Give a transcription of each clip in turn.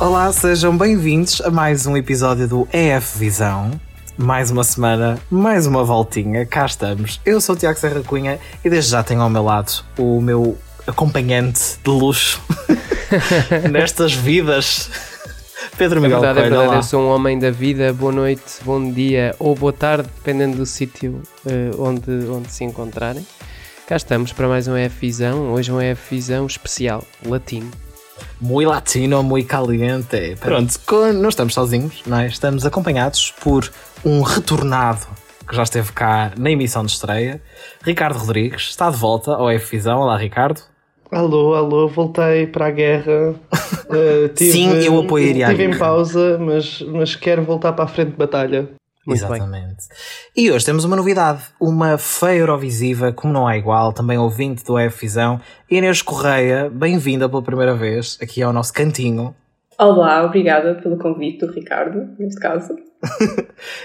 Olá, sejam bem-vindos a mais um episódio do EF Visão. Mais uma semana, mais uma voltinha, cá estamos. Eu sou o Tiago Serra Cunha e desde já tenho ao meu lado o meu acompanhante de luxo nestas vidas. Pedro Miguel é verdade, Coelho, é verdade. Eu sou um homem da vida. Boa noite, bom dia ou boa tarde, dependendo do sítio eh, onde, onde se encontrarem. Cá estamos para mais um EF Visão. Hoje um EF Visão especial, latino. Muito latino, muito caliente. Pronto, não estamos sozinhos, não é? Estamos acompanhados por um retornado que já esteve cá na emissão de estreia. Ricardo Rodrigues está de volta ao EF Visão. Olá, Ricardo. Alô, alô, voltei para a guerra. Uh, tive- Sim, eu apoiaria a Estive em pausa, mas, mas quero voltar para a frente de batalha. Muito bem. Exatamente. E hoje temos uma novidade, uma feia Eurovisiva, como não há igual, também ouvinte do EF Visão, Inês Correia, bem-vinda pela primeira vez aqui ao nosso cantinho. Olá, obrigada pelo convite do Ricardo, neste caso.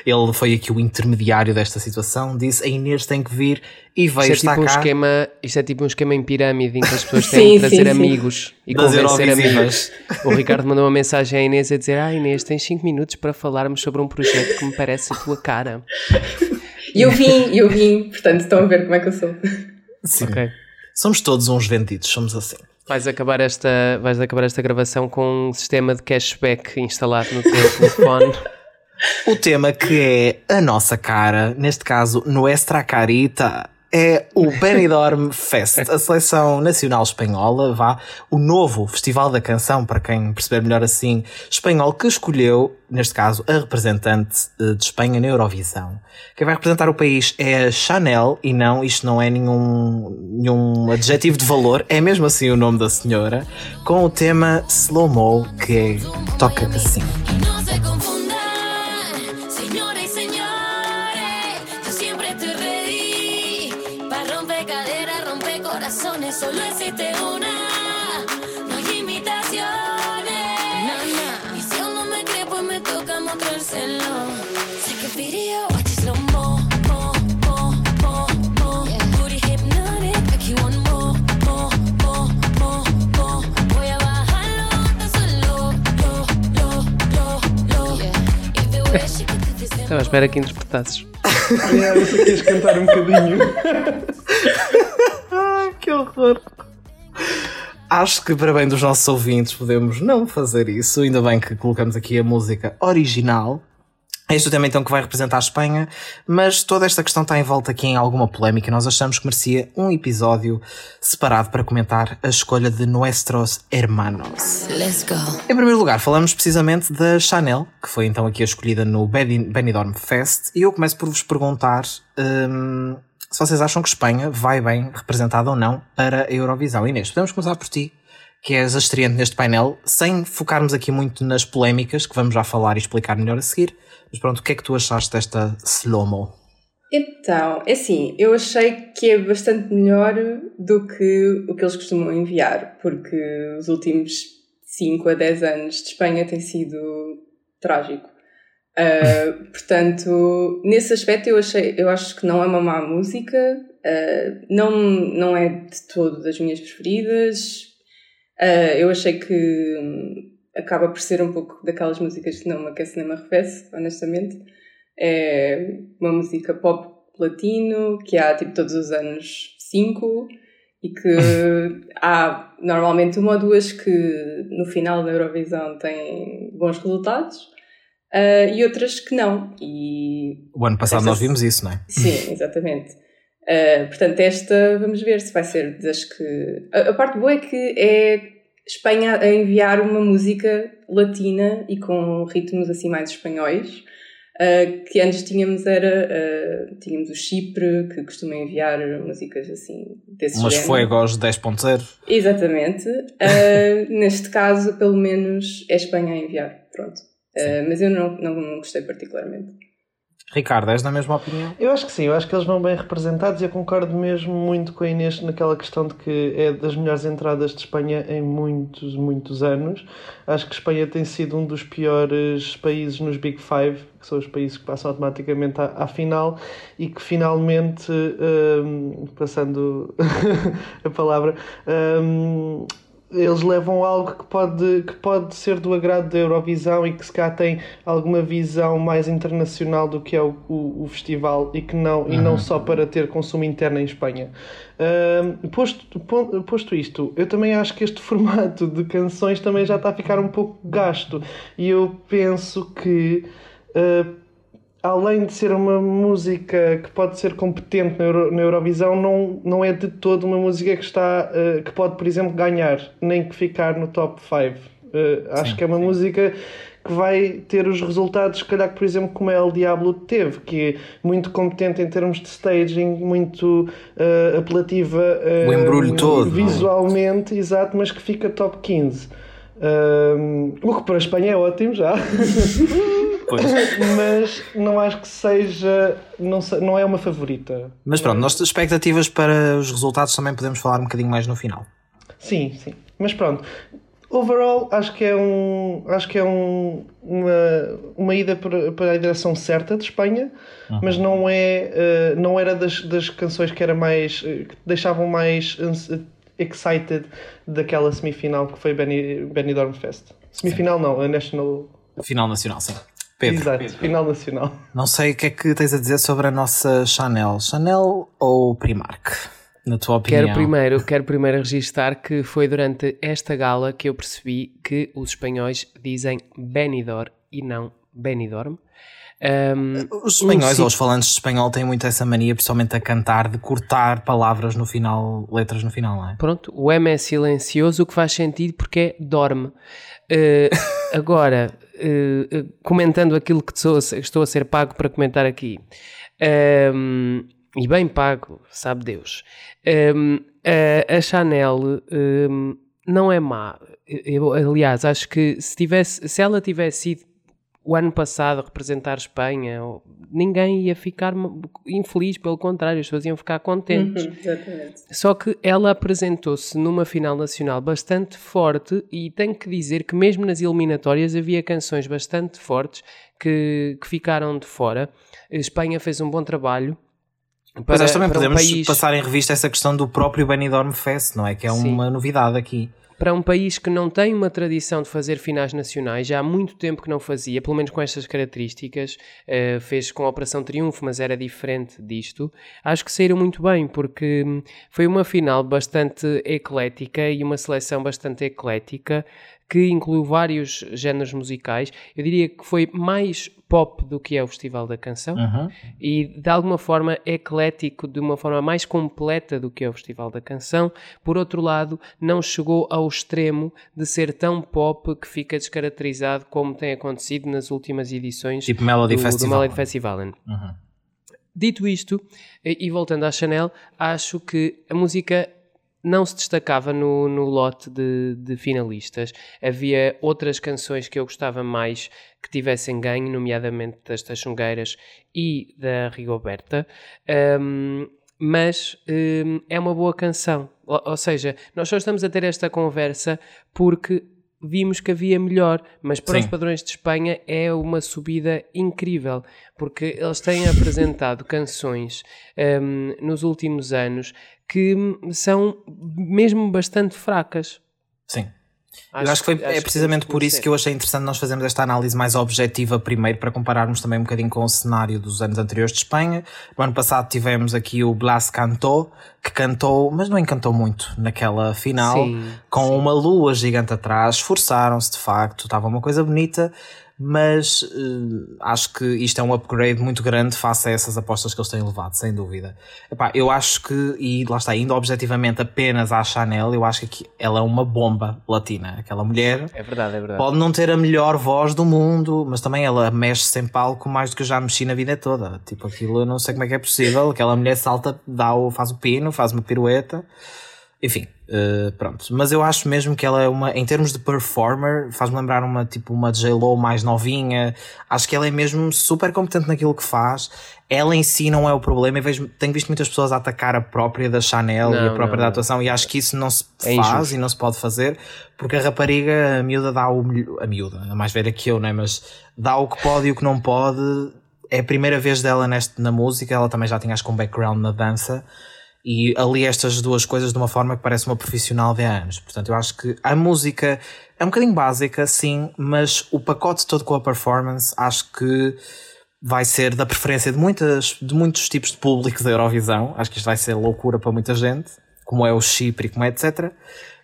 Ele foi aqui o intermediário desta situação, disse a Inês tem que vir e veio Isto é, estar tipo um cá esquema, isto é tipo um esquema em pirâmide em que as pessoas Sim, têm de trazer sim, sim. amigos e das convencer amigos. O Ricardo mandou uma mensagem à Inês a dizer: Ah, Inês, tens 5 minutos para falarmos sobre um projeto que me parece a tua cara. E eu vim, eu vim, portanto estão a ver como é que eu sou. Sim. Ok. Somos todos uns vendidos, somos assim. Vais acabar, esta, vais acabar esta gravação com um sistema de cashback instalado no teu telefone. O tema que é a nossa cara, neste caso, Nuestra Carita, é o Benidorm Fest, a seleção nacional espanhola, vá, o novo Festival da Canção, para quem perceber melhor assim, espanhol, que escolheu, neste caso, a representante eh, de Espanha na Eurovisão. Quem vai representar o país é a Chanel, e não, isto não é nenhum, nenhum adjetivo de valor, é mesmo assim o nome da senhora, com o tema Slow Mo, que é, toca assim. Estava à espera que interpretasses. Yeah, eu que queres cantar um bocadinho. Ai, que horror! Acho que, para bem dos nossos ouvintes, podemos não fazer isso. Ainda bem que colocamos aqui a música original. Este é o tema então que vai representar a Espanha, mas toda esta questão está envolta aqui em alguma polémica. Nós achamos que merecia um episódio separado para comentar a escolha de Nuestros Hermanos. let's go. Em primeiro lugar, falamos precisamente da Chanel, que foi então aqui a escolhida no Beni- Benidorm Fest, e eu começo por vos perguntar hum, se vocês acham que Espanha vai bem representada ou não para a Eurovisão. Inês, podemos começar por ti, que és a estreante neste painel, sem focarmos aqui muito nas polémicas, que vamos já falar e explicar melhor a seguir. Mas pronto, o que é que tu achaste desta slow-mo? Então, é assim, eu achei que é bastante melhor do que o que eles costumam enviar, porque os últimos 5 a 10 anos de Espanha tem sido trágico. Ah, portanto, nesse aspecto eu achei, eu acho que não é uma má música, ah, não, não é de todo das minhas preferidas. Ah, eu achei que acaba por ser um pouco daquelas músicas que não me aquece nem me arrefece, honestamente. É uma música pop latino que há tipo todos os anos cinco e que há normalmente uma ou duas que no final da Eurovisão têm bons resultados ah, e outras que não. E O ano passado nós vimos isso, não é? Sim, exatamente. Uh, portanto, esta vamos ver se vai ser das que. A, a parte boa é que é Espanha a enviar uma música latina e com ritmos assim mais espanhóis. uh, que antes tínhamos era uh, tínhamos o Chipre que costuma enviar músicas assim desse Umas género. Fuegos 10.0. Exatamente. Uh, neste caso, pelo menos, é Espanha a enviar. Pronto. Mas eu não, não gostei particularmente. Ricardo, és da mesma opinião? Eu acho que sim, eu acho que eles vão bem representados e eu concordo mesmo muito com a Inês naquela questão de que é das melhores entradas de Espanha em muitos, muitos anos. Acho que Espanha tem sido um dos piores países nos Big Five, que são os países que passam automaticamente à, à final e que finalmente, hum, passando a palavra, hum, eles levam algo que pode, que pode ser do agrado da Eurovisão e que se cá tem alguma visão mais internacional do que é o, o, o festival e que não, e não só para ter consumo interno em Espanha. Ahm, posto, posto isto, eu também acho que este formato de canções também já está a ficar um pouco gasto e eu penso que ah, além de ser uma música que pode ser competente na, Euro- na Eurovisão, não, não é de todo uma música que está eh, que pode, por exemplo, ganhar, nem que ficar no top 5. acho Sim, que é uma sim. música que vai ter os resultados, se calhar, que, por exemplo, como El Diablo teve, que é muito competente em termos de staging, muito eh, apelativa eh, O embrulho todo, é? visualmente, exato, mas que fica top 15. Um, o que para a Espanha é ótimo já. Mas não acho que seja. Não, não é uma favorita. Mas pronto, nossas expectativas para os resultados também podemos falar um bocadinho mais no final. Sim, sim. Mas pronto. Overall, acho que é um. Acho que é um, uma, uma ida para, para a direção certa de Espanha, mas não é. eh, não era das, das canções que era mais. eh, que deixavam mais excited daquela semifinal que foi Benny, Benidorm Fest. Semifinal não, a National. Final nacional, sim. Pedro, Exato, final nacional. não sei o que é que tens a dizer sobre a nossa Chanel. Chanel ou Primark? Na tua opinião? Quero primeiro, quero primeiro registar que foi durante esta gala que eu percebi que os espanhóis dizem Benidorm e não Benidorm. Ahm, Os espanhóis um ou os falantes de espanhol têm muito essa mania, principalmente a cantar, de cortar palavras no final, letras no final, não é? Pronto, o M é silencioso, o que faz sentido porque é dorme. Eh, agora, eh, eh, comentando aquilo que sou- estou a ser pago para comentar aqui, ehm, e bem pago, sabe Deus, Ehm, a, a Chanel não é má. Eu, aliás, acho que se, tivesse, se ela tivesse ido o ano passado a representar Espanha, ninguém ia ficar infeliz, pelo contrário, as pessoas iam ficar contentes. Uhum, exatamente. Só que ela apresentou-se numa final nacional bastante forte e tenho que dizer que mesmo nas eliminatórias havia canções bastante fortes que, que ficaram de fora. A Espanha fez um bom trabalho. Mas para- nós também para um podemos país- passar em revista essa questão do próprio Benidorm Fest, não é? Que é Sim. uma novidade aqui. Para um país que não tem uma tradição de fazer finais nacionais, já há muito tempo que não fazia, pelo menos com estas características, eh, fez com a Operação Triunfo, mas era diferente disto. Acho que saíram muito bem, porque hum, foi uma final bastante eclética e uma seleção bastante eclética que incluiu vários géneros musicais. Eu diria que foi mais pop do que é o Festival da Canção Uhum. e de alguma forma eclético, de uma forma mais completa do que é o Festival da Canção. Por outro lado, não chegou ao extremo de ser tão pop que fica descaracterizado como tem acontecido nas últimas edições Tipo Melody do, Festival. do Melody Festival. Uhum. Dito isto, e e voltando à Chanel, acho que a música não se destacava no, no lote de, de finalistas. Havia outras canções que eu gostava mais que tivessem ganho, nomeadamente das Taxungueiras e da Rigoberta. Ahm, mas hum, é uma boa canção. Ou, ou seja, nós só estamos a ter esta conversa porque vimos que havia melhor, mas para Sim. os padrões de Espanha é uma subida incrível, porque eles têm apresentado canções hum, nos últimos anos que são mesmo bastante fracas. Sim. eu acho que foi, é precisamente por isso que eu achei interessante nós fazermos esta análise mais objetiva primeiro para compararmos também um bocadinho com o cenário dos anos anteriores de Espanha. No ano passado tivemos aqui o Blas Cantou, que cantou, mas não encantou muito naquela final, Sim, com sim. uma lua gigante atrás, esforçaram-se de facto, estava uma coisa bonita, mas eh, acho que isto é um upgrade muito grande face a essas apostas que eles têm levado, sem dúvida. Epá, eu acho que, e lá está, indo objetivamente apenas à Chanel, eu acho que ela é uma bomba latina. Aquela mulher É verdade, é verdade. pode não ter a melhor voz do mundo, mas também ela mexe-se em palco mais do que eu já mexi na vida toda. Tipo, aquilo eu não sei como é que é possível. Aquela mulher salta, dá o, faz o pino, faz uma pirueta. Enfim, eh, pronto. Mas eu acho mesmo que ela é uma, em termos de performer, faz-me lembrar uma, tipo, uma J-Lo mais novinha. Acho que ela é mesmo super competente naquilo que faz. Ela em si não é o problema. Eu vejo, tenho visto muitas pessoas a atacar a própria da Chanel e Não, a própria não, da não. atuação e acho que isso não se É faz injusto. e não se pode fazer porque a rapariga, a miúda dá o melhor, a miúda, a mais velha que eu, né? Mas dá o que pode e o que não pode. É a primeira vez dela neste, na música, ela também já tinha acho que um background na dança e ali estas duas coisas de uma forma que parece uma profissional de há anos. Portanto, eu acho que a música é um bocadinho básica, sim, mas o pacote todo com a performance acho que vai ser da preferência de, muitas, de muitos tipos de público da Eurovisão. Acho que isto vai ser loucura para muita gente, como é o Chipre como é etc.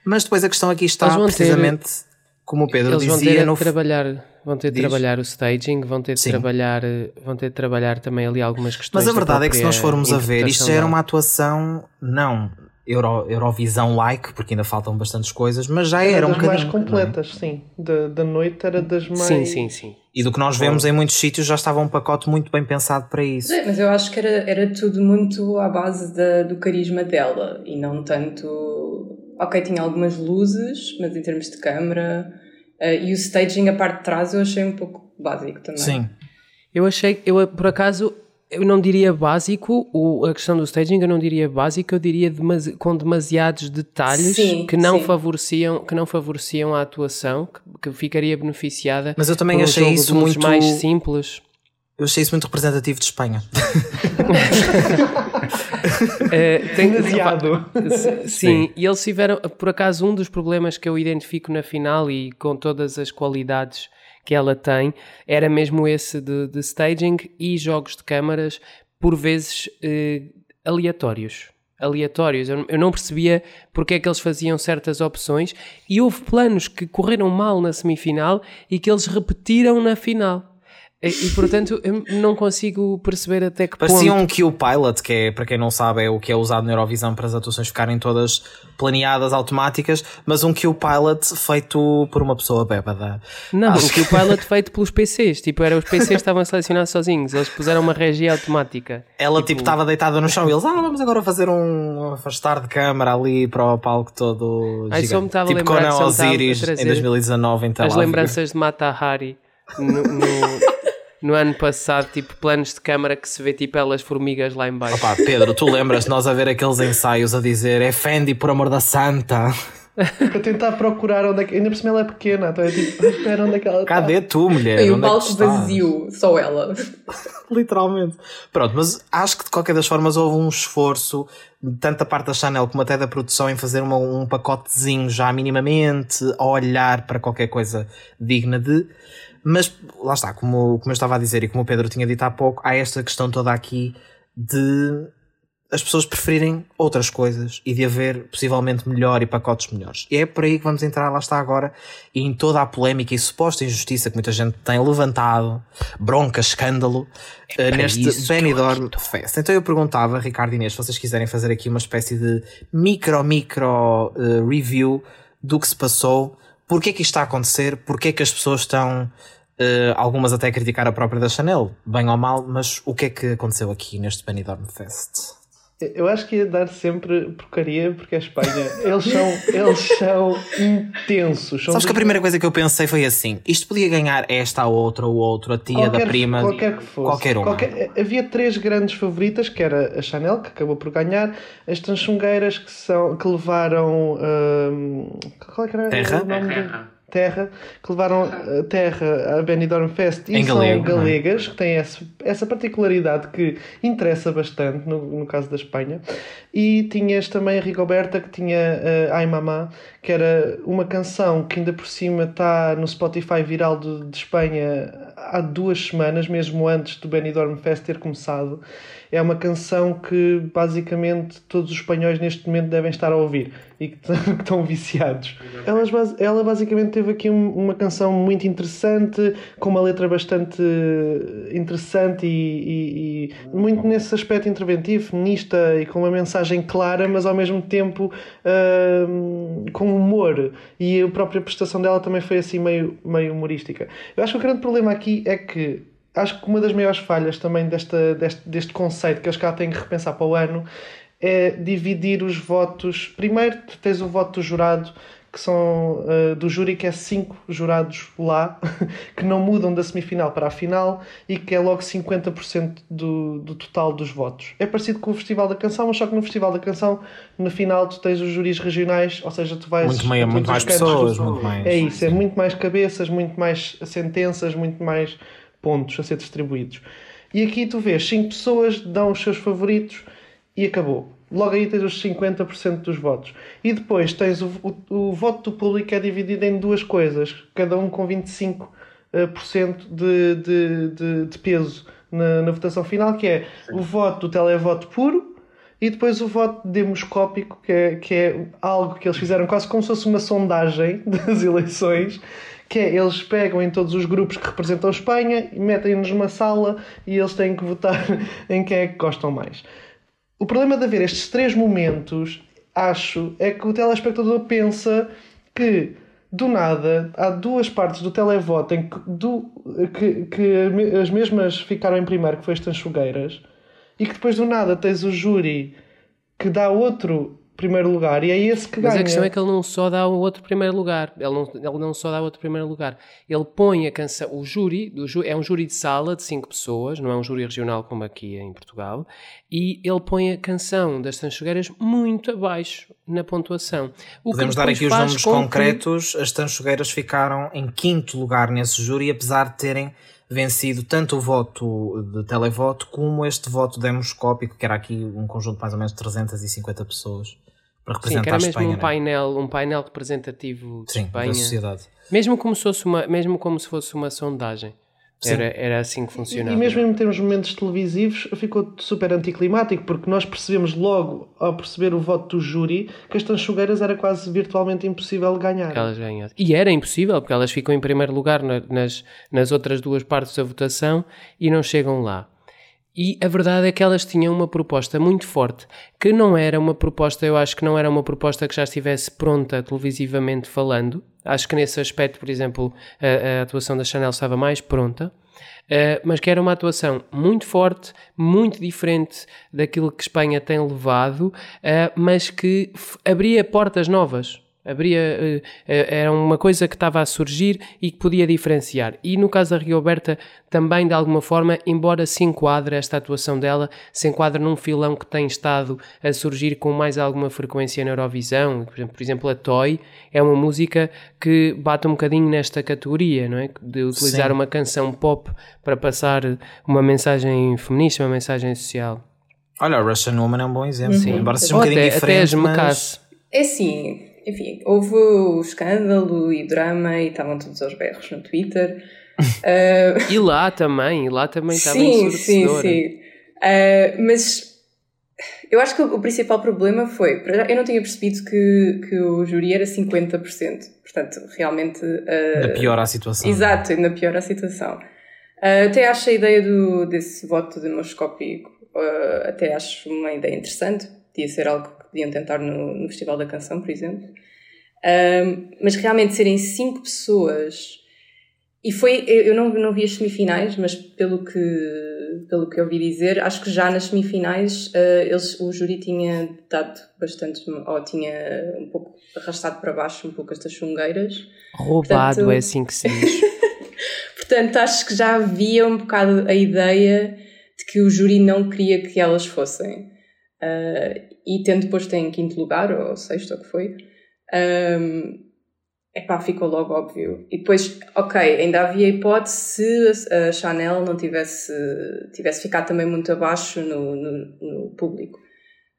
Mas depois a questão aqui está precisamente, ter, como o Pedro eles dizia, vão ter no... trabalhar Vão ter de trabalhar o staging, vão ter de trabalhar, vão ter de trabalhar também ali algumas questões. Mas a verdade é que se nós formos a ver, isto já era uma atuação não Euro, Eurovisão-like, porque ainda faltam bastantes coisas, mas já era, era um bocadinho. mais completas, sim. Da, da noite era das mais. Sim, sim, sim. E do que nós vemos em muitos sítios já estava um pacote muito bem pensado para isso. É, mas eu acho que era, era tudo muito à base da, do carisma dela e não tanto. Ok, tinha algumas luzes, mas em termos de câmara. Uh, e o staging, a parte de trás, eu achei um pouco básico também. Sim. Eu achei, eu por acaso, eu não diria básico, o, a questão do staging eu não diria básico, eu diria demasi com demasiados detalhes sim, que não sim. favoreciam que não favoreciam a atuação, que, que ficaria beneficiada. Mas eu também um achei isso muito mais simples. Eu achei isso muito representativo de Espanha. uh, tem, Demasiado. Sim, sim, e eles tiveram, por acaso, um dos problemas que eu identifico na final e com todas as qualidades que ela tem era mesmo esse de, de staging e jogos de câmaras, por vezes uh, aleatórios. Aleatórios, eu, eu não percebia porque é que eles faziam certas opções e houve planos que correram mal na semifinal e que eles repetiram na final. E, e, portanto eu não consigo perceber até que Parecia ponto... um Q Pilot, que é, para quem não sabe, é o que é usado na Eurovisão para as atuações ficarem todas planeadas, automáticas, mas um Q Pilot feito por uma pessoa bêbada. Não, Acho... um Q Pilot feito pelos PCs, tipo, era os PCs estavam a selecionar sozinhos, eles puseram uma regia automática. Ela tipo estava tipo, deitada no chão e eles, ah, vamos agora fazer um afastar de câmara ali para o palco todo Ai, gigante. Só me estava tipo a Osiris em 2019 em Tel As lembranças de Mata Hari no... no no ano passado, tipo, planos de câmara que se vê tipo elas formigas lá em baixo. Opa, Pedro, tu lembras nós a ver aqueles ensaios a dizer é Fendi por amor da santa? Para tentar procurar onde é que. Ainda por cima ela é pequena, então é tipo, espera onde é que ela está. Cadê tu, mulher? E o palco é vazio, só ela. Literalmente. Pronto, mas acho que de qualquer das formas houve um esforço, tanto da parte da Chanel como até da produção, em fazer uma, um pacotezinho já minimamente, a olhar para qualquer coisa digna de. Mas lá está, como, como eu estava a dizer e como o Pedro tinha dito há pouco, há esta questão toda aqui de as pessoas preferirem outras coisas e de haver possivelmente melhor e pacotes melhores. E é por aí que vamos entrar, lá está agora, e em toda a polémica e suposta injustiça que muita gente tem levantado, bronca, escândalo, é uh, neste Benidorm Fest. Então eu perguntava, Ricardo e Inês, se vocês quiserem fazer aqui uma espécie de micro, micro uh, review do que se passou Porquê que isto está a acontecer? Porquê que as pessoas estão, uh, algumas até criticar a própria da Chanel, bem ou mal, mas o que é que aconteceu aqui neste Benidorm Fest? Eu acho que ia dar sempre porcaria porque a Espanha, eles são, eles são intensos. São Sabes que a primeira coisa que eu pensei foi assim: isto podia ganhar esta, a outra, o outro, a tia qualquer, da prima, qualquer que fosse. Qualquer uma. Qualquer, havia três grandes favoritas, que era a Chanel, que acabou por ganhar, as Tanchungueiras que, são, que levaram. Hum, qual é que era Terra? o nome? Terra. Terra, que levaram a Terra à Benidorm Fest e em são galego, é? galegas, que têm essa, essa particularidade que interessa bastante no, no caso da Espanha. E tinhas também a Rigoberta, que tinha uh, Ai Mamá, que era uma canção que ainda por cima está no Spotify viral de, de Espanha há duas semanas, mesmo antes do Benidorm Fest ter começado. É uma canção que basicamente todos os espanhóis neste momento devem estar a ouvir e que estão viciados. Ela, ela basicamente teve aqui uma canção muito interessante, com uma letra bastante interessante e, e, e muito nesse aspecto interventivo, feminista e com uma mensagem clara, mas ao mesmo tempo uh, com humor. E a própria prestação dela também foi assim meio, meio humorística. Eu acho que o grande problema aqui é que acho que uma das maiores falhas também desta, deste, deste conceito que eles cá têm que repensar para o ano é dividir os votos. Primeiro, tens o voto do jurado, que são uh, do júri, que é cinco jurados lá, que não mudam da semifinal para a final e que é logo 50% do, do total dos votos. É parecido com o Festival da Canção, mas só que no Festival da Canção, no final, tu tens os júris regionais, ou seja, tu vais. Muito, meio, muito mais pessoas, muito mais. É isso, é muito mais cabeças, muito mais sentenças, muito mais pontos a ser distribuídos. E aqui tu vês, cinco pessoas dão os seus favoritos e acabou. Logo aí tens os 50% dos votos. E depois tens o, o, o voto do público é dividido em duas coisas, cada um com 25% eh, de, de, de, de peso na, na votação final, que é o voto do televoto puro e depois o voto demoscópico, que é, que é algo que eles fizeram quase como se fosse uma sondagem das eleições, que é eles pegam em todos os grupos que representam Espanha e metem-nos numa sala e eles têm que votar em quem é que gostam mais. O problema de haver estes três momentos, acho, é que o telespectador pensa que do nada há duas partes do televoto em que, do, que, que as mesmas ficaram em primeiro, que foi as Tanchugueiras, e que depois do nada tens o júri que dá outro primeiro lugar e é esse que Mas ganha. a questão é que ele não só dá o outro primeiro lugar. Ele não, ele não só dá o outro primeiro lugar. Ele põe a canção. O júri, do ju- é um júri de sala de cinco pessoas, não é um júri regional como aqui em Portugal. E ele põe a canção das Tanchugueiras muito abaixo na pontuação. O Podemos dar aqui os números com que- concretos. As Tanchogueiras ficaram em quinto lugar nesse júri, apesar de terem vencido tanto o voto de televoto como este voto demoscópico, que era aqui um conjunto de mais ou menos 350 pessoas para Sim, representar que era a mesmo Espanha. um né? painel, um painel representativo de Sim, Espanha. da sociedade. Mesmo como se fosse uma, mesmo como se fosse uma sondagem. Sim. Era, era assim que funcionava. E mesmo em termos de momentos televisivos ficou super anticlimático, porque nós percebemos logo, ao perceber o voto do júri, que as tanchugueiras era quase virtualmente impossível de ganhar. que elas ganhassem. E era impossível, porque elas ficam em primeiro lugar na- nas, nas outras duas partes da votação e não chegam lá. E a verdade é que elas tinham uma proposta muito forte, que não era uma proposta, eu acho que não era uma proposta que já estivesse pronta televisivamente falando. Acho que nesse aspecto, por exemplo, a, a atuação da Chanel estava mais pronta. Uh, mas que era uma atuação muito forte, muito diferente daquilo que Espanha tem levado, uh, mas que abria portas novas. Abria, uh, uh, era uma coisa que estava a surgir e que podia diferenciar. E no caso da Rioberta, também de alguma forma, embora se enquadre esta atuação dela, se enquadra num filão que tem estado a surgir com mais alguma frequência na Eurovisão. Por exemplo, a Toy é uma música que bate um bocadinho nesta categoria, não é? De utilizar Sim. uma canção pop para passar uma mensagem feminista, uma mensagem social. Olha, a Russian Woman é um bom exemplo. Sim. Embora seja um Ou bocadinho até, até as diferente, mas... É assim, enfim, houve o escândalo e drama e estavam todos aos berros no Twitter. Ah, E lá também, e lá também estava sim, sim, sim. Ah, mas eu acho que o, principal problema foi, eu não tinha percebido que, que o júri era 50%. Portanto, realmente. ah, Ainda piora a situação. Exato, ainda piora a situação. Ah, até acho a ideia do, desse voto demoscópico, ah, até acho uma ideia interessante. Podia ser algo podiam tentar no, no Festival da Canção, por exemplo. Ah, mas realmente serem cinco pessoas. E foi, eu não, não vi as semifinais, mas pelo que, pelo que eu ouvi dizer, acho que já nas semifinais ah, eles, o júri tinha dado bastante, ou tinha um pouco arrastado para baixo um pouco estas chungueiras. Roubado Portanto- é assim que se diz. Portanto, acho que já havia um bocado a ideia de que o júri não queria que elas fossem. Ah, e tendo posto em quinto lugar, ou sexto, ou que foi, um, epá, ficou logo óbvio. E depois, ok, ainda havia hipótese se a Chanel não tivesse, tivesse ficado também muito abaixo no, no, no público.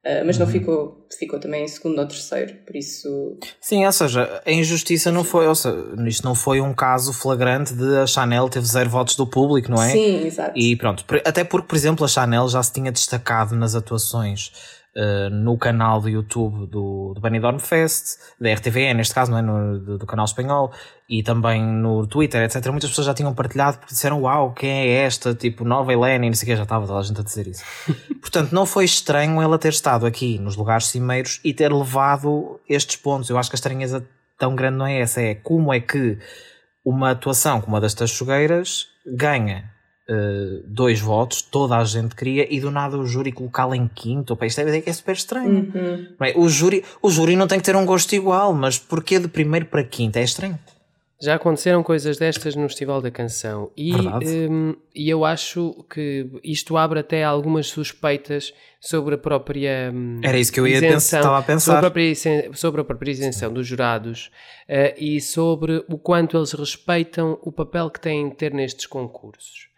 Ah, mas não ficou, ficou também em segundo ou terceiro, por isso Sim, ou seja, a injustiça não foi, ou seja, isto não foi um caso flagrante de a Chanel teve zero votos do público, não é? Sim, exato. E pronto, até porque, por exemplo, a Chanel já se tinha destacado nas atuações eh, no canal do YouTube do, do Benidorm Fest, da RTVE, neste caso, não é? No, do, do canal espanhol, e também no Twitter, etc. Muitas pessoas já tinham partilhado porque disseram: Uau, quem é esta? Tipo, nova Helena, e não sei o que, já estava toda a gente a dizer isso. Portanto, não foi estranho ela ter estado aqui nos lugares cimeiros e ter levado estes pontos. Eu acho que a estranheza tão grande não é essa, é como é que uma atuação como a das Tachogueiras ganha eh, dois votos, toda a gente queria, e do nada o júri colocá-la em quinto. Opa, isto é, é super estranho. Uhum. É? o, júri, o júri não tem que ter um gosto igual, mas porquê de primeiro para quinto? É estranho. Já aconteceram coisas destas no Festival da Canção e, hum, e eu acho que isto abre até algumas suspeitas sobre a própria hum, Era isso que eu ia isenção- pensar, estava a pensar. sobre a própria, sobre a própria isenção dos jurados eh, e sobre o quanto eles respeitam o papel que têm de ter nestes concursos.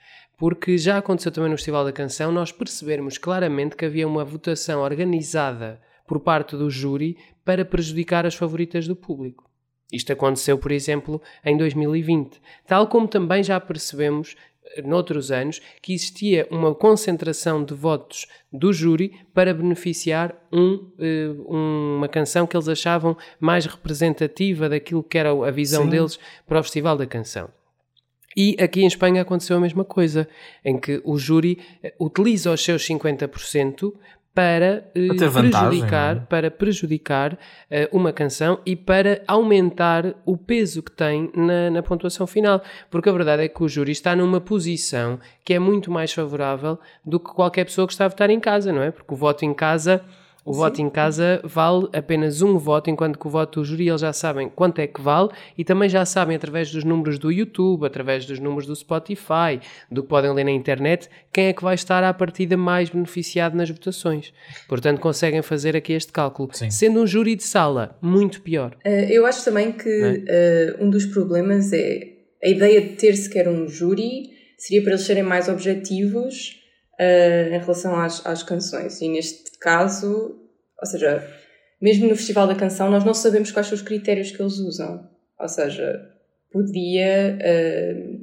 Porque já aconteceu também no Festival da Canção nós percebermos claramente que havia uma votação organizada por parte do júri para prejudicar as favoritas do público. Isto aconteceu, por exemplo, em 2020. Tal como também já percebemos eh, noutros anos que existia uma concentração de votos do júri para beneficiar um, eh, uma canção que eles achavam mais representativa daquilo que era a visão Sim. deles para o Festival da Canção. E aqui em Espanha aconteceu a mesma coisa, em que o júri eh, utiliza os seus 50% para vantagem, prejudicar, é? para prejudicar eh, uma canção e para aumentar o peso que tem na, na pontuação final. Porque a verdade é que o júri está numa posição que é muito mais favorável do que qualquer pessoa que está a votar em casa, não é? Porque o voto em casa. O voto em casa vale apenas um voto, enquanto que o voto do júri eles já sabem quanto é que vale e também já sabem através dos números do YouTube, através dos números do Spotify, do que podem ler na internet, quem é que vai estar à partida mais beneficiado nas votações. Portanto, conseguem fazer aqui este cálculo. Sim. Sendo um júri de sala, muito pior. Eh, eu acho também que eh, um dos problemas é a ideia de ter sequer um júri seria para eles serem mais objetivos eh, em relação às, às canções. E neste caso, ou seja, mesmo no Festival da Canção, nós não sabemos quais são os critérios que eles usam. Ou seja, podia. eh,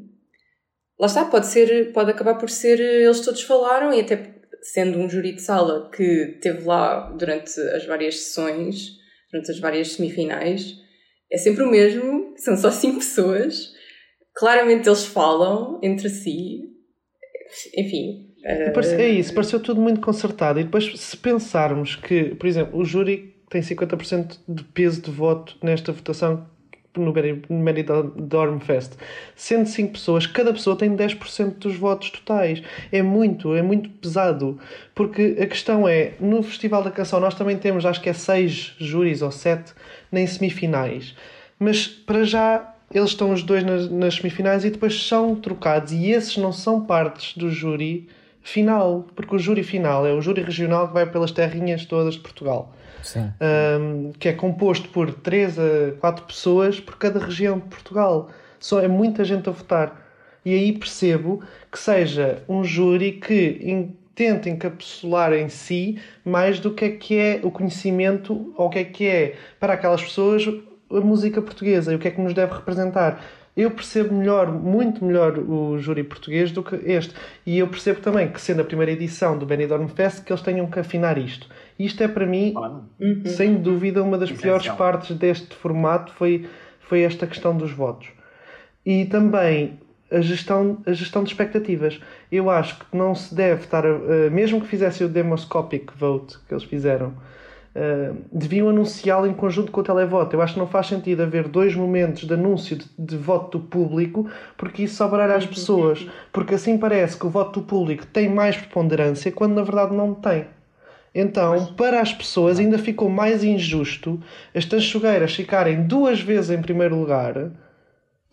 lá está, pode ser, pode acabar por ser eles todos falaram e até sendo um júri de sala que teve lá durante as várias sessões, durante as várias semifinais, é sempre o mesmo, são só cinco pessoas, claramente eles falam entre si, enfim. E parece- É isso, pareceu tudo muito concertado. E depois, se pensarmos que, por exemplo, o júri tem 50% de peso de voto nesta votação no Benidorm Fest, sendo 5 pessoas, cada pessoa tem 10% dos votos totais. É muito, é muito pesado. Porque a questão é, no Festival da Canção nós também temos, acho que é 6 júris ou 7 nem semifinais. Mas para já eles estão os dois nas, nas semifinais e depois são trocados e esses não são partes do júri final, porque o júri final é o júri regional que vai pelas terrinhas todas de Portugal, um, que é composto por 3 a 4 pessoas por cada região de Portugal. Só é muita gente a votar. E aí percebo que seja um júri que in- tente encapsular em si mais do que é que é o conhecimento ou o que é que é para aquelas pessoas a música portuguesa e o que é que nos deve representar. Eu percebo melhor, muito melhor o júri português do que este. E eu percebo também que, sendo a primeira edição do Benidorm Fest, que eles tenham que afinar isto. Isto é para mim, sem dúvida, uma das piores Essencial. partes deste formato foi, foi esta questão dos votos. E também a gestão, a gestão de expectativas. Eu acho que não se deve estar, a- mesmo que fizessem o demoscopic vote que eles fizeram, eh, deviam anunciá-lo em conjunto com o televoto. Eu acho que não faz sentido haver dois momentos de anúncio de, de voto do público, porque isso só baralha as pessoas. Porque assim parece que o voto do público tem mais preponderância, quando na verdade não tem. Então, para as pessoas, ainda ficou mais injusto as tanchugueiras ficarem duas vezes em primeiro lugar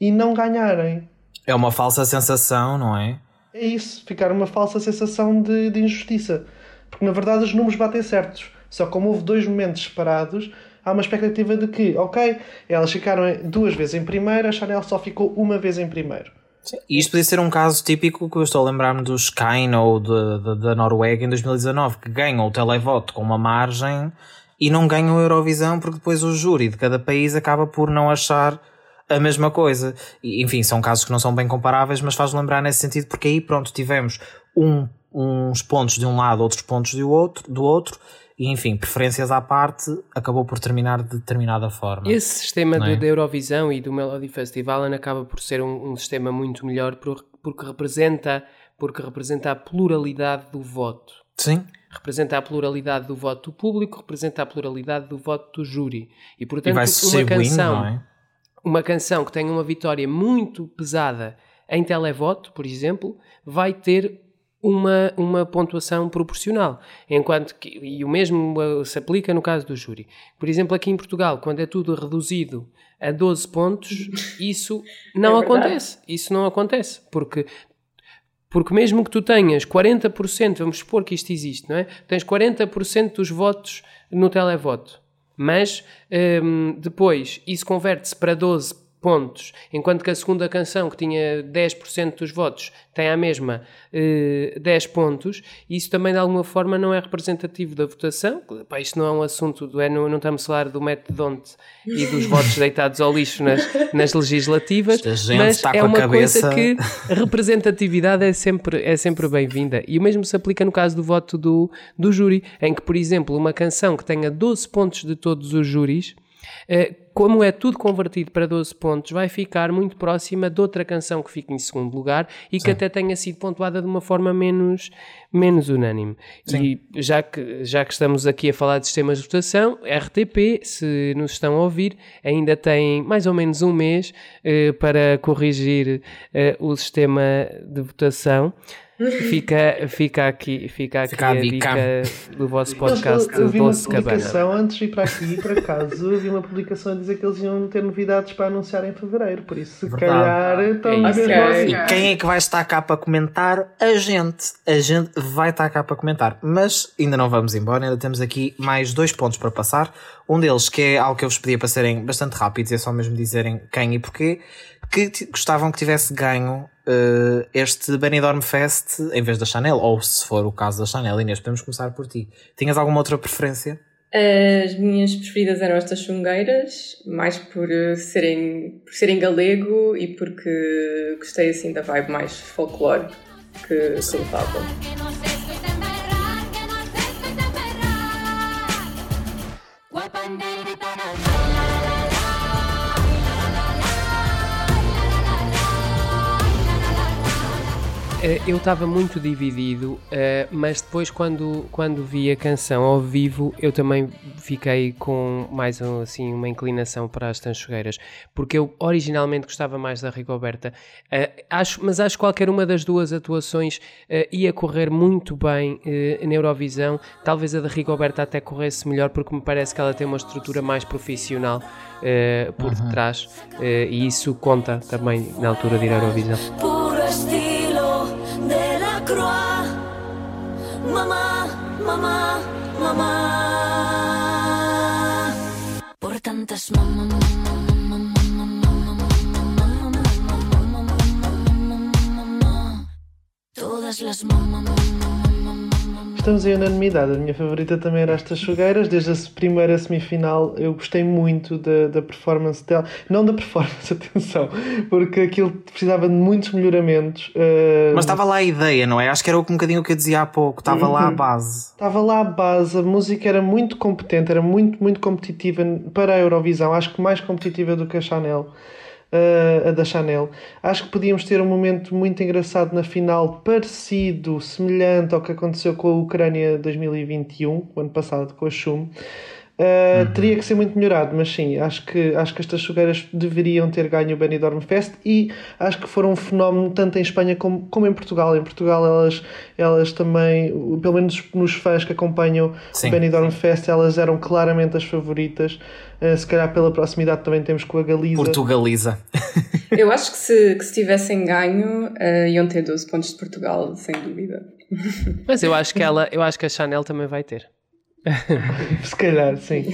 e não ganharem. É uma falsa sensação, não é? É isso, ficar uma falsa sensação de, de injustiça. Porque na verdade os números batem certos. Só como houve dois momentos separados, há uma expectativa de que, ok, elas ficaram duas vezes em primeiro, a Chanel só ficou uma vez em primeiro. E isto podia ser um caso típico que eu estou a lembrar-me do Skyne ou de- de- da Noruega em 2019, que ganham o televoto com uma margem e não ganham a Eurovisão porque depois o júri de cada país acaba por não achar a mesma coisa. E, enfim, são casos que não são bem comparáveis, mas faz lembrar nesse sentido, porque aí pronto, tivemos um- uns pontos de um lado, outros pontos do outro, do outro, e enfim, preferências à parte, acabou por terminar de determinada forma. Esse sistema é? da Eurovisão e do Melody Festival acaba por ser um, um sistema muito melhor por- porque representa, porque representa a pluralidade do voto. Sim, Representa a pluralidade do voto do público, representa a pluralidade do voto do júri. E e portanto, vai uma canção, não é? uma canção que tenha uma vitória muito pesada em televoto, por exemplo, vai ter uma, uma pontuação proporcional. Enquanto que, e o mesmo uh, se aplica no caso do júri. Por exemplo, aqui em Portugal, quando é tudo reduzido a 12 pontos, isso não É acontece. Isso não acontece. Porque porque mesmo que tu tenhas 40%, vamos supor que isto existe, não é? Tens 40% dos votos no televoto, mas hum, depois isso converte-se para pontos, enquanto que a segunda canção, que tinha 10% dos votos, tem a mesma eh, 10 pontos, isso também de alguma forma não é representativo da votação. Pá, isto não é um assunto, do, é, não, não estamos a falar do método e dos votos deitados ao lixo nas, nas legislativas, mas está é com a uma cabeça- coisa que a representatividade é sempre, é sempre bem-vinda. E o mesmo se aplica no caso do voto do, do júri, em que, por exemplo, uma canção que tenha 12 pontos de todos os júris, eh, como é tudo convertido para 12 pontos, vai ficar muito próxima de outra canção que fica em segundo lugar e que até tenha sido pontuada de uma forma menos, menos unânime. E já que, já que estamos aqui a falar de sistemas de votação, RTP, se nos estão a ouvir, ainda tem mais ou menos um mês eh, para corrigir eh, o sistema de votação. Fica, fica aqui, fica aqui Fica a a, dica. do vosso podcast eu, eu vi uma Doce Cabana. publicação antes de ir para aqui, por acaso, eu vi uma publicação a dizer que eles iam ter novidades para anunciar em fevereiro. Por isso, se Verdade. calhar, estão É isso. mesmo Ok. assim. E quem é que vai estar cá para comentar? A gente. A gente vai estar cá para comentar. Mas ainda não vamos embora, ainda temos aqui mais dois pontos para passar. Um deles, que é algo que eu vos pedia para serem bastante rápidos, é só mesmo dizerem quem e porquê, que gostavam que tivesse ganho eh, este Benidorm Fest em vez da Chanel, ou se for o caso da Chanel. Inês, podemos começar por ti. Tinhas alguma outra preferência? As minhas preferidas eram estas chungueiras, mais por eh, serem, por serem galego e porque gostei assim da vibe mais folclore que, que levavam. Eu estava muito dividido, eh, mas depois quando, quando vi a canção ao vivo, eu também fiquei com mais um, assim, uma inclinação para as tanchogueiras, porque eu originalmente gostava mais da Rigoberta, Eh, acho, mas acho que qualquer uma das duas atuações eh, ia correr muito bem eh, na Eurovisão, talvez a da Rigoberta até corresse melhor, porque me parece que ela tem uma estrutura mais profissional eh, por detrás, eh, e isso conta também na altura de ir à Eurovisão. Por tantas mamá, Todas las mamá, Estamos em unanimidade. A minha favorita também era estas chogueiras. Desde a primeira semifinal eu gostei muito da, da performance dela. Não da performance, atenção, porque aquilo precisava de muitos melhoramentos. eh, Mas estava lá a ideia, não é? Acho que era um bocadinho o que eu dizia há pouco. Estava lá a base. Estava lá a base, a música era muito competente, era muito, muito competitiva para a Eurovisão. Acho que mais competitiva do que a Chanel. Eh, a da Chanel. Acho que podíamos ter um momento muito engraçado na final, parecido, semelhante ao que aconteceu com a Ucrânia 2021, o ano passado, com a Schum. Uh, Teria que ser muito melhorado, mas sim, acho que, acho que estas chogueiras deveriam ter ganho o Benidorm Fest e acho que foram um fenómeno tanto em Espanha como, como em Portugal. Em Portugal, elas, elas também, pelo menos nos fãs que acompanham Sim. o Benidorm Fest, elas eram claramente as favoritas. Uh, se calhar pela proximidade também temos com a Galiza. Portugaliza. Eu acho que se, que se tivessem ganho, eh, iam ter 12 pontos de Portugal, sem dúvida. Mas eu acho que ela, eu acho que a Chanel também vai ter. Se calhar, sim.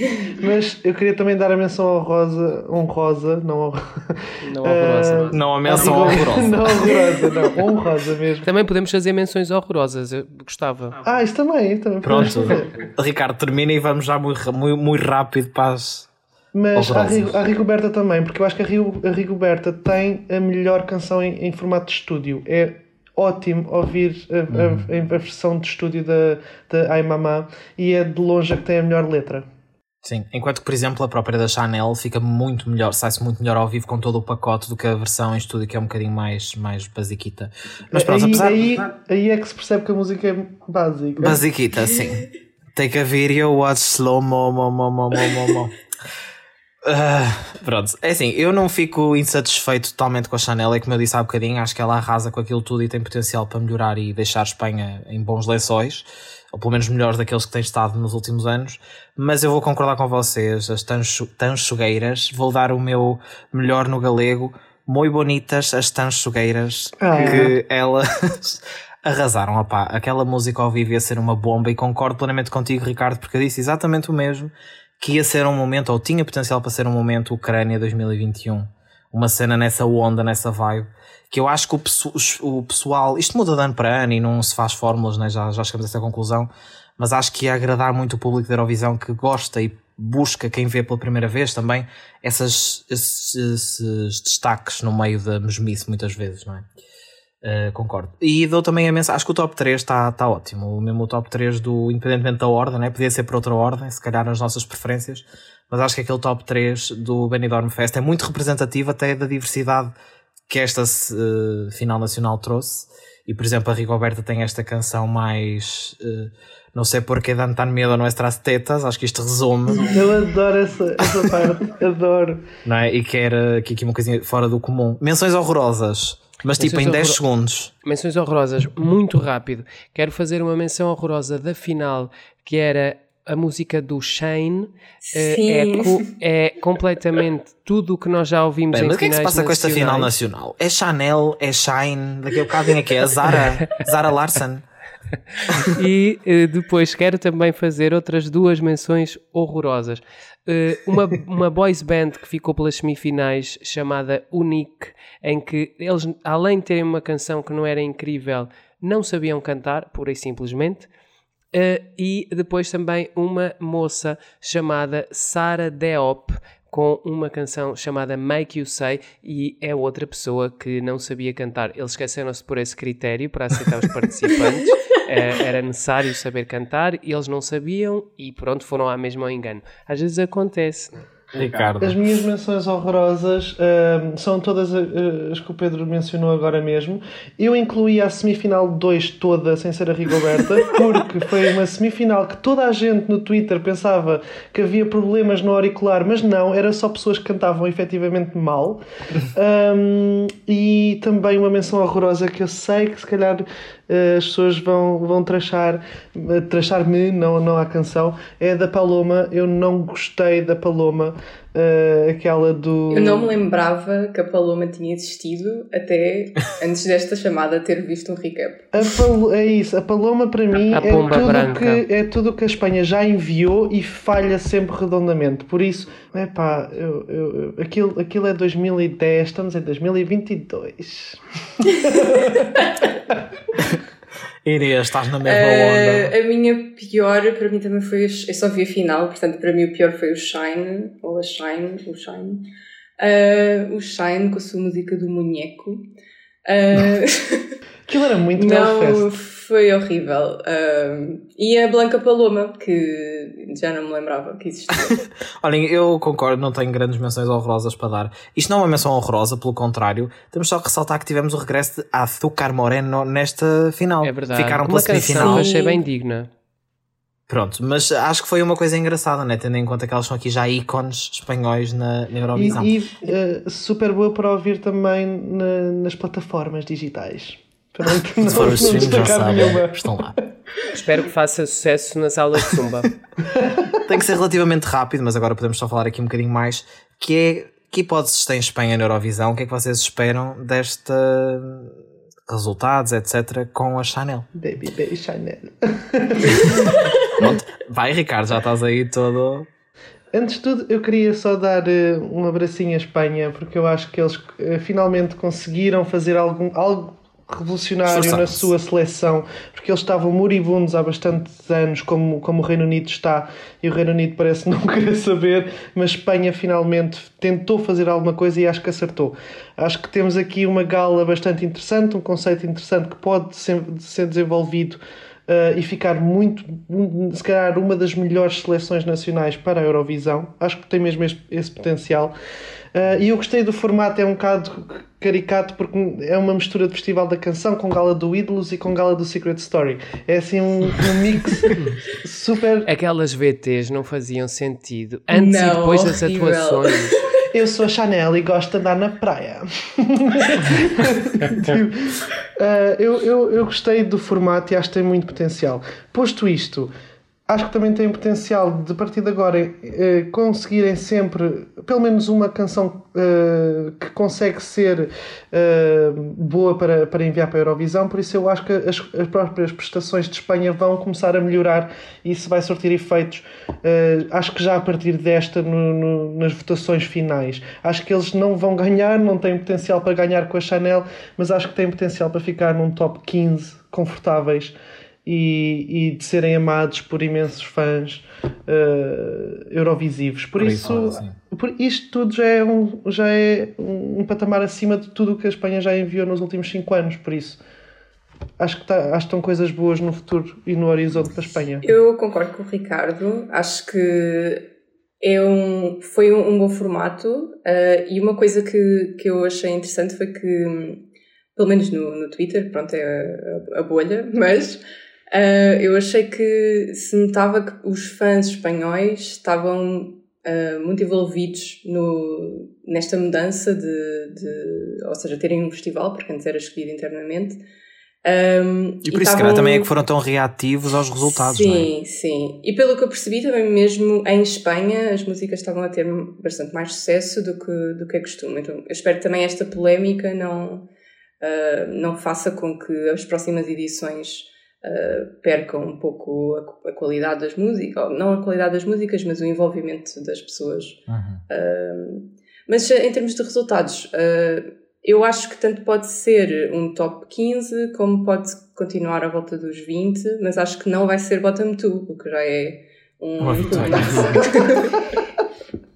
Mas eu queria também dar a menção honrosa, honrosa não honrosa. Não horrorosa. Uh, Não a menção horrorosa. não horrorosa, não, honrosa mesmo. Também podemos fazer menções horrorosas, eu gostava. Ah, isso também, também. Pronto. Ricardo, termina e vamos já muito, muito, muito rápido para as. Mas a. Rig- a Rigoberta também, porque eu acho que a, Rio, a Rigoberta tem a melhor canção em, em formato de estúdio. É ótimo ouvir a, a- a versão de estúdio da, da Ai e é de longe a que tem a melhor letra. Sim, enquanto que, por exemplo, a própria da Chanel fica muito melhor, sai-se muito melhor ao vivo com todo o pacote do que a versão em estúdio, que é um bocadinho mais, mais basiquita. Mas pronto, aí, apesar. aí, aí é que se percebe que a música é básica. Basiquita, sim. Take a video, watch slow mo, mo, mo, mo, mo, mo, Ah, pronto, é assim, eu não fico insatisfeito totalmente com a Chanel, é como eu disse há bocadinho, acho que ela arrasa com aquilo tudo e tem potencial para melhorar e deixar a Espanha em bons lençóis, ou pelo menos melhores daqueles que tem estado nos últimos anos, mas eu vou concordar com vocês, as tanchogueiras, vou dar o meu melhor no galego, muito bonitas as tanchogueiras, Ah. que elas arrasaram, opá, aquela música ao vivo ia ser uma bomba e concordo plenamente contigo Ricardo, porque eu disse exatamente o mesmo, que ia ser um momento, ou tinha potencial para ser um momento Ucrânia 2021. uma cena nessa onda, nessa vibe, que eu acho que o, pesso- o pessoal, isto muda de ano para ano e não se faz fórmulas, né? já, já chegamos a essa conclusão, mas acho que ia agradar muito o público da Eurovisão que gosta e busca quem vê pela primeira vez também essas, esses, esses destaques no meio da mesmice muitas vezes, não é? Uh, concordo. E dou também a mensagem, acho que o top 3 está tá ótimo, o mesmo o top 3 do, independentemente da ordem, né? podia ser por outra ordem, se calhar nas nossas preferências, mas acho que aquele top 3 do Benidorm Fest é muito representativo até da diversidade que esta uh, final nacional trouxe. E por exemplo, a Rigoberta tem esta canção mais uh, não sei porque dan tan miedo a nuestras tetas, acho que isto resume. Eu adoro essa, essa parte, adoro. Não é? E quer aqui, aqui uma coisinha fora do comum. Menções horrorosas, mas tipo em 10 segundos. Menções horrorosas, muito rápido. Quero fazer uma menção horrorosa da final, que era a música do Shane é, é, completamente tudo o que nós já ouvimos Bem, em mas o que é que se passa com esta final nacional? É Chanel, é Shine, daqui a bocado vem aqui a Zara, Zara Larson. e uh, depois quero também fazer outras duas menções horrorosas. Uh, uma, uma boys band que ficou pelas semifinais chamada Unique, em que eles, além de terem uma canção que não era incrível, não sabiam cantar, pura e simplesmente. Uh, e depois também uma moça chamada Sara Deop, com uma canção chamada Make You Say e é outra pessoa que não sabia cantar. Eles esqueceram-se por esse critério para aceitar os participantes. Era necessário saber cantar e eles não sabiam e pronto, foram à mesma ao engano. Às vezes acontece. Ricardo. As minhas menções horrorosas uh, são todas uh, as que o Pedro mencionou agora mesmo. Eu incluí a semifinal 2 toda, sem ser a Rigoberta, porque foi uma semifinal que toda a gente no Twitter pensava que havia problemas no auricular, mas não, era só pessoas que cantavam efetivamente mal. Um, e também uma menção horrorosa que eu sei que se calhar uh, as pessoas vão, vão trachar, trachar-me, não, não a canção, é da Paloma. Eu não gostei da Paloma. Uh, aquela do. Eu não me lembrava que a Paloma tinha existido até antes desta chamada ter visto um recap. Pal... É isso, a Paloma para mim A é tudo, branca. que, é tudo que a Espanha já enviou e falha sempre redondamente. Por isso, é pá, eu, eu, eu, aquilo, aquilo é 2010, estamos em 2022. Inês, estás na mesma onda. Uh, a minha pior, para mim também foi. Eu só vi a final, portanto, para mim o pior foi o Shine, ou a Shine, o Shine. Uh, o Shine com a sua música do Munheco. Uh, Aquilo era muito Não, Belfast. foi horrível. Uh, e a Blanca Paloma, que já não me lembrava que existia. Olhem, eu concordo, não tenho grandes menções horrorosas para dar. Isto não é uma menção horrorosa, pelo contrário, temos só que ressaltar que tivemos o regresso de Azúcar Moreno nesta final. É verdade. Ficaram uma pela canção semifinal. achei bem digna. Pronto, mas acho que foi uma coisa engraçada, né? tendo em conta que elas são aqui já ícones espanhóis na, na Eurovisão. E, e uh, super boa para ouvir também na- nas plataformas digitais. Não, Se for não os streams já sabem, estão lá. Espero que faça sucesso nas aulas de Zumba. Tem que ser relativamente rápido, mas agora podemos só falar aqui um bocadinho mais, que é que hipóteses tem Espanha na Eurovisão? O que é que vocês esperam desta resultados, etc., com a Chanel? Baby, baby Chanel. Pronto, vai Ricardo, já estás aí todo. Antes de tudo, eu queria só dar eh, um abracinho à Espanha, porque eu acho que eles eh, finalmente conseguiram fazer algum, algo revolucionário na sua seleção, porque eles estavam moribundos há bastantes anos, como, como o Reino Unido está, e o Reino Unido parece não querer saber, mas Espanha finalmente tentou fazer alguma coisa e acho que acertou. Acho que temos aqui uma gala bastante interessante, um conceito interessante que pode ser, ser desenvolvido Uh, e ficar muito, um- se calhar, uma das melhores seleções nacionais para a Eurovisão. Acho que tem mesmo esse, esse potencial. Uh, e eu gostei do formato, é um bocado caricato porque é uma mistura de Festival da Canção com gala do Ídolos e com gala do Secret Story. É assim um, um mix super. Aquelas VTs não faziam sentido. Antes e Não, depois das horrível. atuações. Eu sou a Chanel e gosto de andar na praia. Tipo, uh, eu, eu, eu gostei do formato e acho que tem muito potencial. Posto isto, acho que também têm potencial de, partir de agora, eh, conseguirem sempre, pelo menos uma canção eh, que consegue ser eh, boa para, para enviar para a Eurovisão. Por isso, eu acho que as, as próprias prestações de Espanha vão começar a melhorar e isso vai surtir efeitos. Acho que já a partir desta, no- no- nas votações finais. Acho que eles não vão ganhar, não têm potencial para ganhar com a Chanel, mas acho que têm potencial para ficar num top 15 confortáveis e, e de serem amados por imensos fãs eh, eurovisivos. Por, Por isso, sim. por isto tudo já é, um, já é um, patamar acima de tudo o que a Espanha já enviou nos últimos 5 anos. Por isso, acho que, tá, acho que estão coisas boas no futuro e no horizonte para a Espanha. Eu concordo com o Ricardo. Acho que é um, foi um, um bom formato eh, e uma coisa que, que eu achei interessante foi que, pelo menos no, no Twitter, pronto, é a, a bolha, mas eh, eu achei que se notava que os fãs espanhóis estavam eh, muito envolvidos no, nesta mudança de, de, ou seja, terem um festival, porque antes era escolhido internamente. Um, E por isso, se calhar, estavam- também é que foram tão reativos aos resultados, não é? Sim, sim. E pelo que eu percebi, também mesmo em Espanha, as músicas estavam a ter bastante mais sucesso do que, do que é costume. Então, eu espero que também esta polémica não, ah, não faça com que as próximas edições ah, percam um pouco a, a qualidade das músicas, não a qualidade das músicas, mas o envolvimento das pessoas. Uhum. Mas eh, em termos de resultados, eh, eu acho que tanto pode ser um top 15 como pode continuar à volta dos 20, mas acho que não vai ser bottom 2, o que já é um Uma vitória.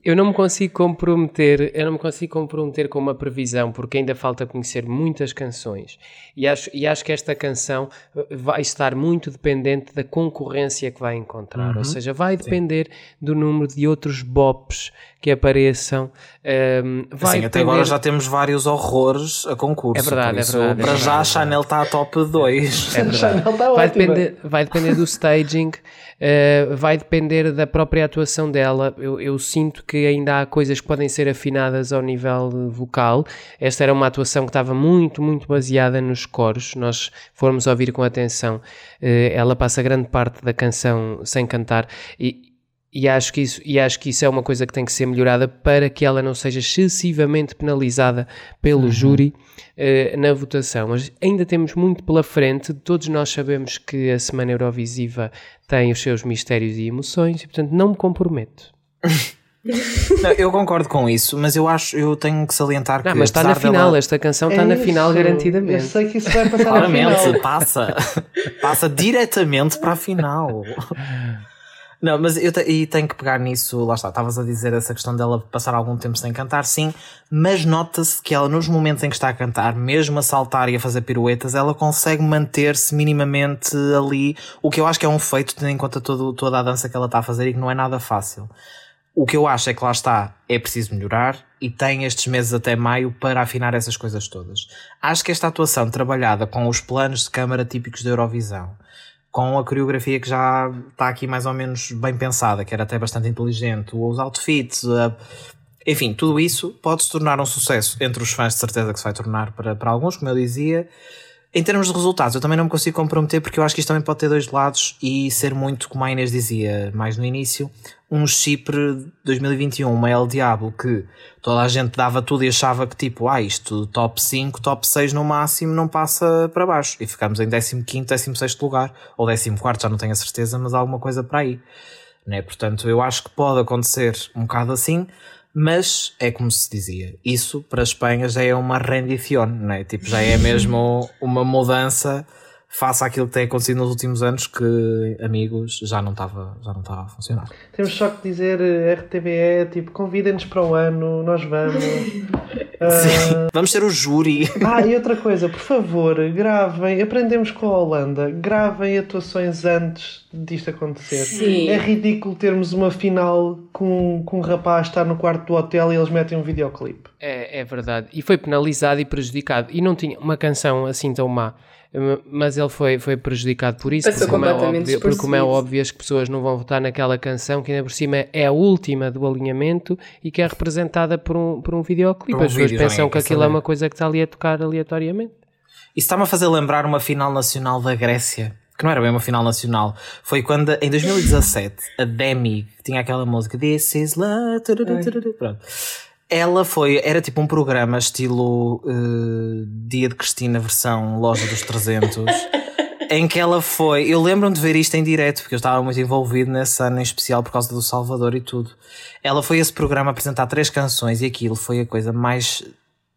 Eu não me consigo comprometer, eu não me consigo comprometer com uma previsão porque ainda falta conhecer muitas canções e acho, e acho que esta canção eh, vai estar muito dependente da concorrência que vai encontrar, Uhum. ou seja, vai depender do número de outros bops que apareçam. ehm, vai Assim, até agora depender- já temos vários horrores a concurso. É verdade, é isso, verdade, é Para já verdade, a é Chanel está a top 2. É verdade. Chanel está vai, depender, vai depender do staging, eh, vai depender da própria atuação dela. Eu, eu sinto que ainda há coisas que podem ser afinadas ao nível vocal. Esta era uma atuação que estava muito, muito baseada nos coros. Nós formos ouvir com atenção, eh, ela passa grande parte da canção sem cantar e. E acho, que isso, e acho que isso é uma coisa que tem que ser melhorada para que ela não seja excessivamente penalizada pelo júri eh, na votação. Mas ainda temos muito pela frente. Todos nós sabemos que a Semana Eurovisiva tem os seus mistérios e emoções e, portanto, não me comprometo. Não, eu concordo com isso, mas eu acho, eu tenho que salientar que. Não, mas está na final. dela- Esta canção É está na isso. final Eu garantidamente. sei que isso vai passar na Claramente, final. passa. Passa diretamente para a final. Não, mas eu te- e tenho que pegar nisso, lá está, estavas a dizer essa questão dela passar algum tempo sem cantar, sim, mas nota-se que ela, nos momentos em que está a cantar, mesmo a saltar e a fazer piruetas, ela consegue manter-se minimamente ali, o que eu acho que é um feito, tendo em conta todo, toda a dança que ela está a fazer e que não é nada fácil. O que eu acho é que lá está, é preciso melhorar e tem estes meses até maio para afinar essas coisas todas. Acho que esta atuação trabalhada com os planos de câmara típicos da Eurovisão, com a coreografia que já está aqui mais ou menos bem pensada, que era até bastante inteligente, os outfits, a- enfim, tudo isso pode se tornar um sucesso entre os fãs, de certeza que se vai tornar para, para alguns, como eu dizia. Em termos de resultados, eu também não me consigo comprometer porque eu acho que isto também pode ter dois lados e ser muito, como a Inês dizia mais no início, um Chipre 2021, uma El Diablo, que toda a gente dava tudo e achava que tipo, ah, isto top 5, top 6 no máximo não passa para baixo. E ficamos em 15º, 16º lugar, ou 14º, já não tenho a certeza, mas alguma coisa para aí. Né? Portanto, eu acho que pode acontecer um bocado assim, mas é como se dizia, isso para a Espanha já é uma rendição, né? tipo, já é mesmo uma mudança face àquilo que tem acontecido nos últimos anos que, amigos, já não estava já não estava a funcionar. Temos só que dizer eh, RTVE, tipo, convidem-nos para o ano, nós vamos. Ah, Vamos ser o júri. Ah, e outra coisa, por favor, gravem, aprendemos com a Holanda, gravem atuações antes disto acontecer. Sim. É ridículo termos uma final com, com um rapaz estar no quarto do hotel e eles metem um videoclipe. É, é verdade. E foi penalizado e prejudicado. E não tinha uma canção assim tão má. Mas ele foi, foi prejudicado por isso, Passou porque como, é óbvio, porque como é óbvio as pessoas não vão votar naquela canção que ainda por cima é a última do alinhamento e que é representada por um, por um videoclipe. Um as pessoas vídeo, pensam ninguém que aquilo é uma coisa que está ali a tocar aleatoriamente. Isso está-me a fazer lembrar uma final nacional da Grécia, que não era bem uma final nacional. Foi quando, em 2017, a Demi, que tinha aquela música This is love. tururu, tururu, Pronto. Ela foi, era tipo um programa estilo eh, Dia de Cristina versão Loja dos 300, em que ela foi. Eu lembro-me de ver isto em direto, porque eu estava muito envolvido nesse ano em especial por causa do Salvador e tudo. Ela foi a esse programa apresentar três canções e aquilo foi a coisa mais.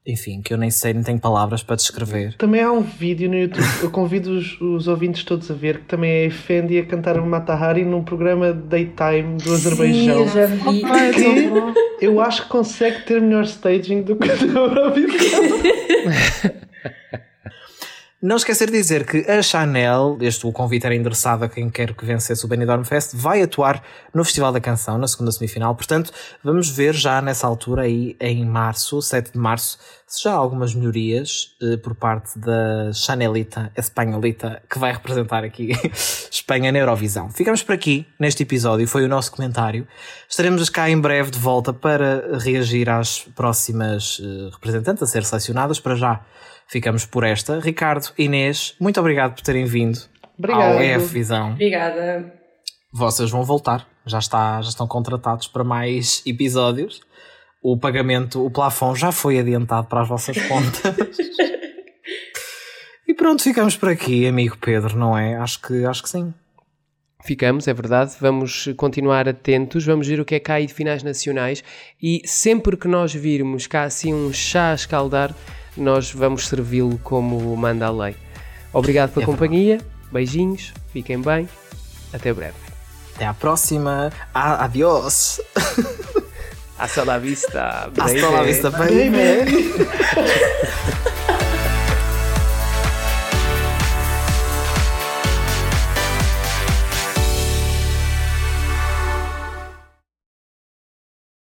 Enfim, que eu nem sei, nem tenho palavras para descrever. Também há um vídeo no YouTube, eu convido os, os ouvintes todos a ver, que também é a Effendi a cantar o Matahari num programa daytime do Azerbaijão. Sim, eu já vi. Eu acho que consegue ter melhor staging do que o da Eurovisão. Não esquecer de dizer que a Chanel, este o convite era endereçado a quem quer que vencesse o Benidorm Fest, vai atuar no Festival da Canção, na segunda semifinal. Portanto, vamos ver já nessa altura aí, em março, 7 de março, se já há algumas melhorias eh, por parte da Chanelita Espanholita, que vai representar aqui Espanha na Eurovisão. Ficamos por aqui neste episódio, foi o nosso comentário. Estaremos cá em breve de volta para reagir às próximas eh, representantes a ser selecionadas. Para já, ficamos por esta. Ricardo, Inês, muito obrigado por terem vindo Obrigado. ao EF Visão. Obrigada. Vocês vão voltar, já, está, já estão contratados para mais episódios. O pagamento, o plafond já foi adiantado para as vossas contas. e pronto, ficamos por aqui, amigo Pedro, não é? Acho que, acho que sim. Ficamos, é verdade. Vamos continuar atentos, vamos ver o que é que há aí de finais nacionais e sempre que nós virmos cá assim um chá a escaldar, nós vamos servi-lo como manda a lei. Obrigado pela É companhia, beijinhos, fiquem bem, até breve. Até à próxima. Ah, adiós. Hasta la vista, Hasta la baby. vista, baby.